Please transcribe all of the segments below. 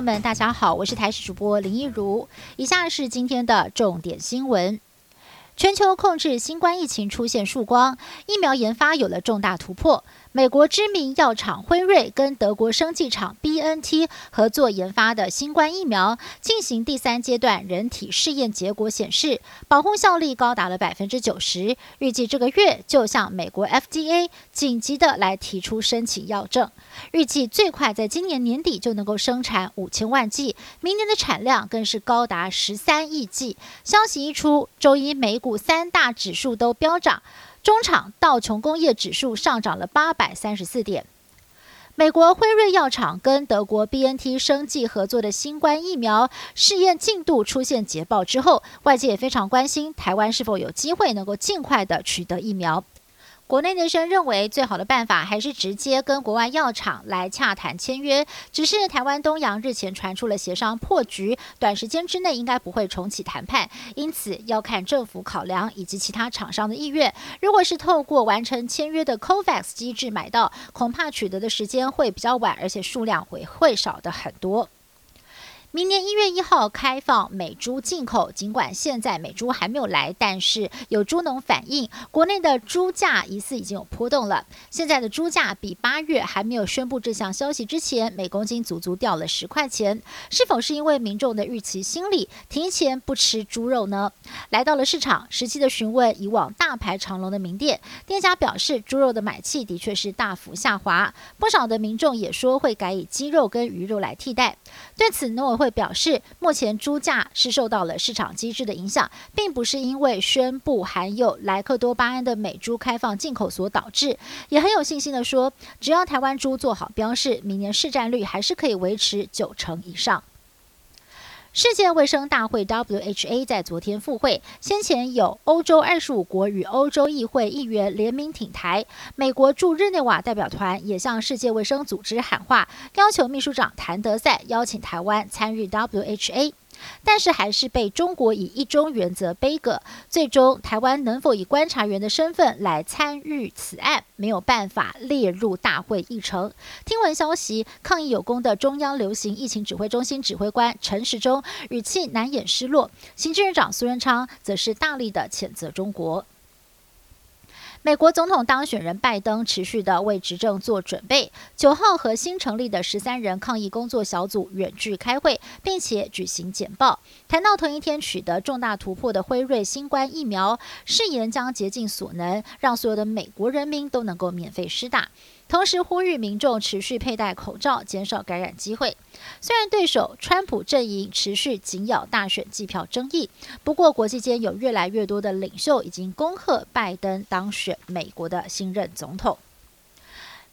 友们，大家好，我是台视主播林一如。以下是今天的重点新闻：全球控制新冠疫情出现曙光，疫苗研发有了重大突破。美国知名药厂辉瑞跟德国生技厂 BNT 合作研发的新冠疫苗进行第三阶段人体试验，结果显示保护效力高达了百分之九十。预计这个月就向美国 FDA 紧急的来提出申请药证，预计最快在今年年底就能够生产五千万剂，明年的产量更是高达十三亿剂。消息一出，周一美股三大指数都飙涨。中场道琼工业指数上涨了八百三十四点。美国辉瑞药厂跟德国 BNT 生技合作的新冠疫苗试验进度出现捷报之后，外界也非常关心台湾是否有机会能够尽快的取得疫苗。国内内生认为，最好的办法还是直接跟国外药厂来洽谈签约。只是台湾东洋日前传出了协商破局，短时间之内应该不会重启谈判，因此要看政府考量以及其他厂商的意愿。如果是透过完成签约的 COVAX 机制买到，恐怕取得的时间会比较晚，而且数量会会少的很多。明年一月一号开放美猪进口，尽管现在美猪还没有来，但是有猪农反映，国内的猪价疑似已经有波动了。现在的猪价比八月还没有宣布这项消息之前，每公斤足足掉了十块钱。是否是因为民众的预期心理，提前不吃猪肉呢？来到了市场，实际的询问以往大排长龙的名店，店家表示猪肉的买气的确是大幅下滑，不少的民众也说会改以鸡肉跟鱼肉来替代。对此，呢会表示，目前猪价是受到了市场机制的影响，并不是因为宣布含有莱克多巴胺的美猪开放进口所导致。也很有信心的说，只要台湾猪做好标示，明年市占率还是可以维持九成以上。世界卫生大会 （WHA） 在昨天复会，先前有欧洲二十五国与欧洲议会议员联名挺台，美国驻日内瓦代表团也向世界卫生组织喊话，要求秘书长谭德赛邀请台湾参与 WHA。但是还是被中国以一中原则背个，最终台湾能否以观察员的身份来参与此案，没有办法列入大会议程。听闻消息，抗议有功的中央流行疫情指挥中心指挥官陈时中语气难掩失落，行政院长苏贞昌则是大力的谴责中国。美国总统当选人拜登持续的为执政做准备。九号和新成立的十三人抗疫工作小组远距开会，并且举行简报，谈到同一天取得重大突破的辉瑞新冠疫苗，誓言将竭尽所能，让所有的美国人民都能够免费施打。同时呼吁民众持续佩戴口罩，减少感染机会。虽然对手川普阵营持续紧咬大选计票争议，不过国际间有越来越多的领袖已经恭贺拜登当选美国的新任总统。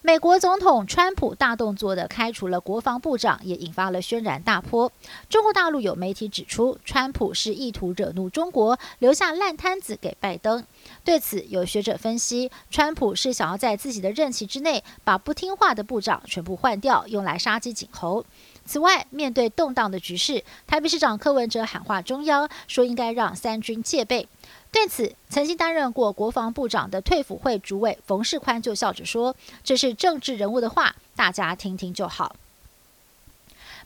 美国总统川普大动作的开除了国防部长，也引发了轩然大波。中国大陆有媒体指出，川普是意图惹怒中国，留下烂摊子给拜登。对此，有学者分析，川普是想要在自己的任期之内把不听话的部长全部换掉，用来杀鸡儆猴。此外，面对动荡的局势，台北市长柯文哲喊话中央，说应该让三军戒备。对此，曾经担任过国防部长的退辅会主委冯世宽就笑着说：“这是政治人物的话，大家听听就好。”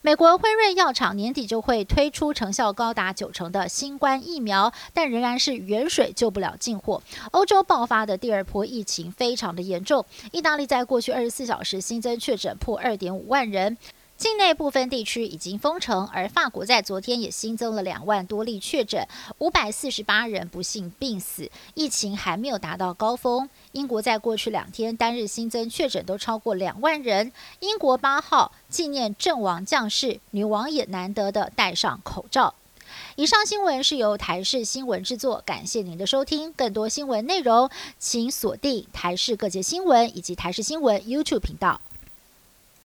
美国辉瑞药厂年底就会推出成效高达九成的新冠疫苗，但仍然是远水救不了近火。欧洲爆发的第二波疫情非常的严重，意大利在过去二十四小时新增确诊破二点五万人。境内部分地区已经封城，而法国在昨天也新增了两万多例确诊，五百四十八人不幸病死，疫情还没有达到高峰。英国在过去两天单日新增确诊都超过两万人。英国八号纪念阵亡将士，女王也难得的戴上口罩。以上新闻是由台视新闻制作，感谢您的收听。更多新闻内容，请锁定台视各界新闻以及台视新闻 YouTube 频道。